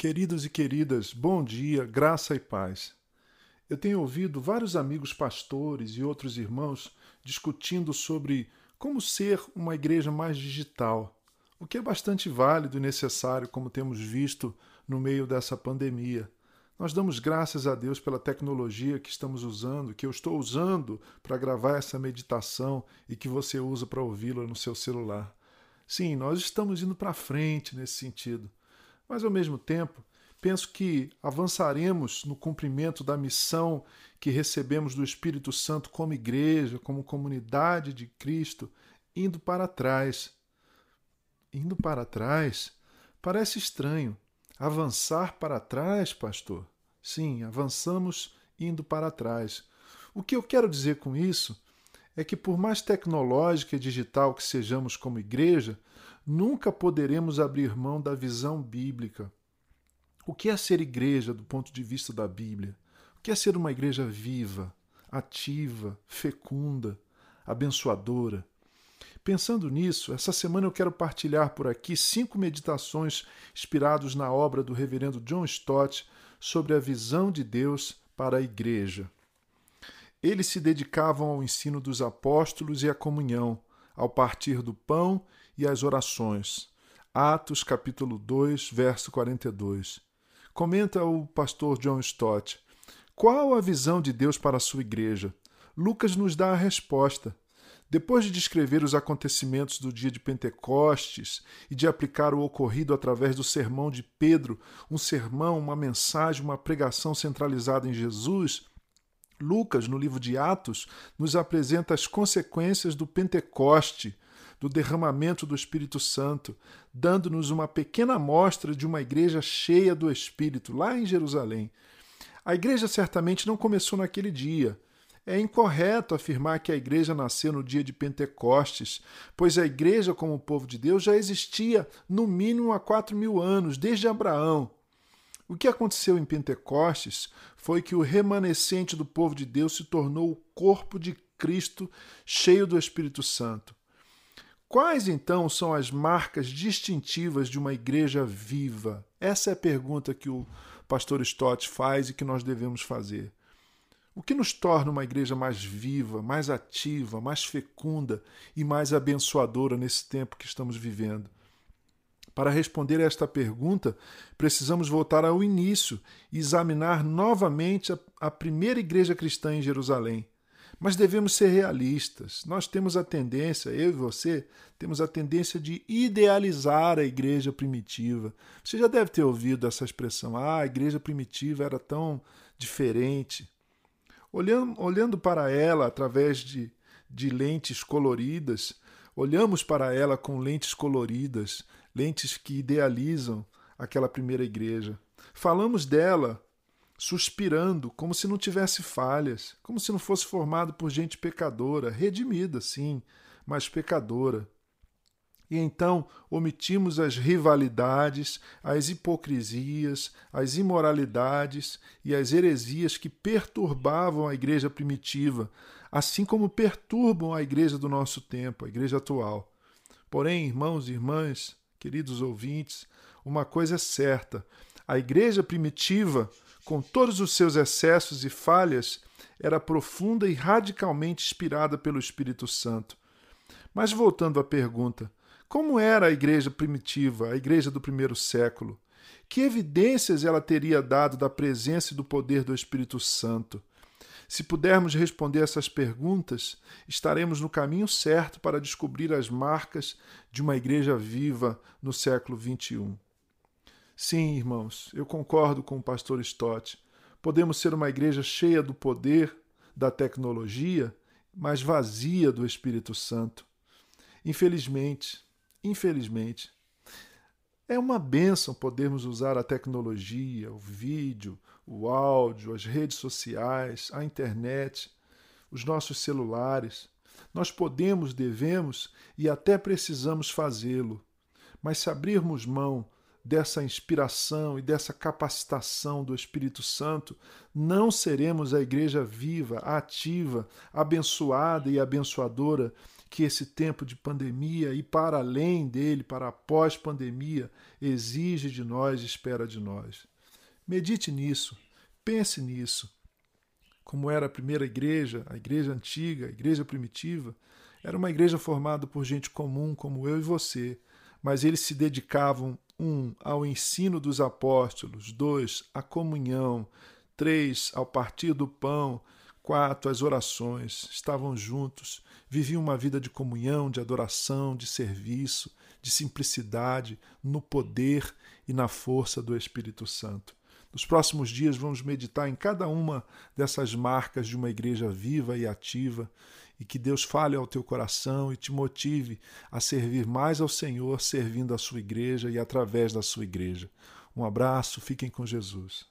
Queridos e queridas, bom dia, graça e paz. Eu tenho ouvido vários amigos pastores e outros irmãos discutindo sobre como ser uma igreja mais digital, o que é bastante válido e necessário, como temos visto no meio dessa pandemia. Nós damos graças a Deus pela tecnologia que estamos usando, que eu estou usando para gravar essa meditação e que você usa para ouvi-la no seu celular. Sim, nós estamos indo para frente nesse sentido. Mas, ao mesmo tempo, penso que avançaremos no cumprimento da missão que recebemos do Espírito Santo como igreja, como comunidade de Cristo, indo para trás. Indo para trás parece estranho. Avançar para trás, pastor? Sim, avançamos indo para trás. O que eu quero dizer com isso é que, por mais tecnológica e digital que sejamos como igreja, nunca poderemos abrir mão da visão bíblica. O que é ser igreja do ponto de vista da Bíblia? O que é ser uma igreja viva, ativa, fecunda, abençoadora? Pensando nisso, essa semana eu quero partilhar por aqui cinco meditações inspiradas na obra do reverendo John Stott sobre a visão de Deus para a igreja. Eles se dedicavam ao ensino dos apóstolos e à comunhão, ao partir do pão e às orações. Atos capítulo 2, verso 42. Comenta o pastor John Stott. Qual a visão de Deus para a sua igreja? Lucas nos dá a resposta. Depois de descrever os acontecimentos do dia de Pentecostes e de aplicar o ocorrido através do sermão de Pedro, um sermão, uma mensagem, uma pregação centralizada em Jesus, Lucas, no livro de Atos, nos apresenta as consequências do Pentecoste, do derramamento do Espírito Santo, dando-nos uma pequena amostra de uma igreja cheia do Espírito, lá em Jerusalém. A igreja certamente não começou naquele dia. É incorreto afirmar que a igreja nasceu no dia de Pentecostes, pois a igreja, como povo de Deus, já existia no mínimo há quatro mil anos, desde Abraão. O que aconteceu em Pentecostes foi que o remanescente do povo de Deus se tornou o corpo de Cristo cheio do Espírito Santo. Quais então são as marcas distintivas de uma igreja viva? Essa é a pergunta que o pastor Stott faz e que nós devemos fazer. O que nos torna uma igreja mais viva, mais ativa, mais fecunda e mais abençoadora nesse tempo que estamos vivendo? Para responder a esta pergunta, precisamos voltar ao início e examinar novamente a, a primeira igreja cristã em Jerusalém. Mas devemos ser realistas. Nós temos a tendência, eu e você, temos a tendência de idealizar a igreja primitiva. Você já deve ter ouvido essa expressão: ah, a igreja primitiva era tão diferente. Olhando, olhando para ela através de, de lentes coloridas, olhamos para ela com lentes coloridas, lentes que idealizam aquela primeira igreja. Falamos dela suspirando, como se não tivesse falhas, como se não fosse formado por gente pecadora, redimida, sim, mas pecadora. E então omitimos as rivalidades, as hipocrisias, as imoralidades e as heresias que perturbavam a igreja primitiva, assim como perturbam a igreja do nosso tempo, a igreja atual. Porém, irmãos e irmãs, queridos ouvintes, uma coisa é certa: a igreja primitiva com todos os seus excessos e falhas, era profunda e radicalmente inspirada pelo Espírito Santo. Mas voltando à pergunta, como era a igreja primitiva, a igreja do primeiro século? Que evidências ela teria dado da presença e do poder do Espírito Santo? Se pudermos responder essas perguntas, estaremos no caminho certo para descobrir as marcas de uma igreja viva no século XXI. Sim, irmãos, eu concordo com o pastor Stott. Podemos ser uma igreja cheia do poder da tecnologia, mas vazia do Espírito Santo. Infelizmente, infelizmente, é uma bênção podermos usar a tecnologia, o vídeo, o áudio, as redes sociais, a internet, os nossos celulares. Nós podemos, devemos e até precisamos fazê-lo. Mas se abrirmos mão dessa inspiração e dessa capacitação do Espírito Santo, não seremos a igreja viva, ativa, abençoada e abençoadora que esse tempo de pandemia e para além dele, para a pós-pandemia, exige de nós espera de nós. Medite nisso, pense nisso. Como era a primeira igreja, a igreja antiga, a igreja primitiva, era uma igreja formada por gente comum como eu e você, mas eles se dedicavam, um, ao ensino dos apóstolos, dois, à comunhão, três, ao partir do pão, quatro, às orações. Estavam juntos, viviam uma vida de comunhão, de adoração, de serviço, de simplicidade, no poder e na força do Espírito Santo. Nos próximos dias vamos meditar em cada uma dessas marcas de uma igreja viva e ativa e que Deus fale ao teu coração e te motive a servir mais ao Senhor, servindo a sua igreja e através da sua igreja. Um abraço, fiquem com Jesus.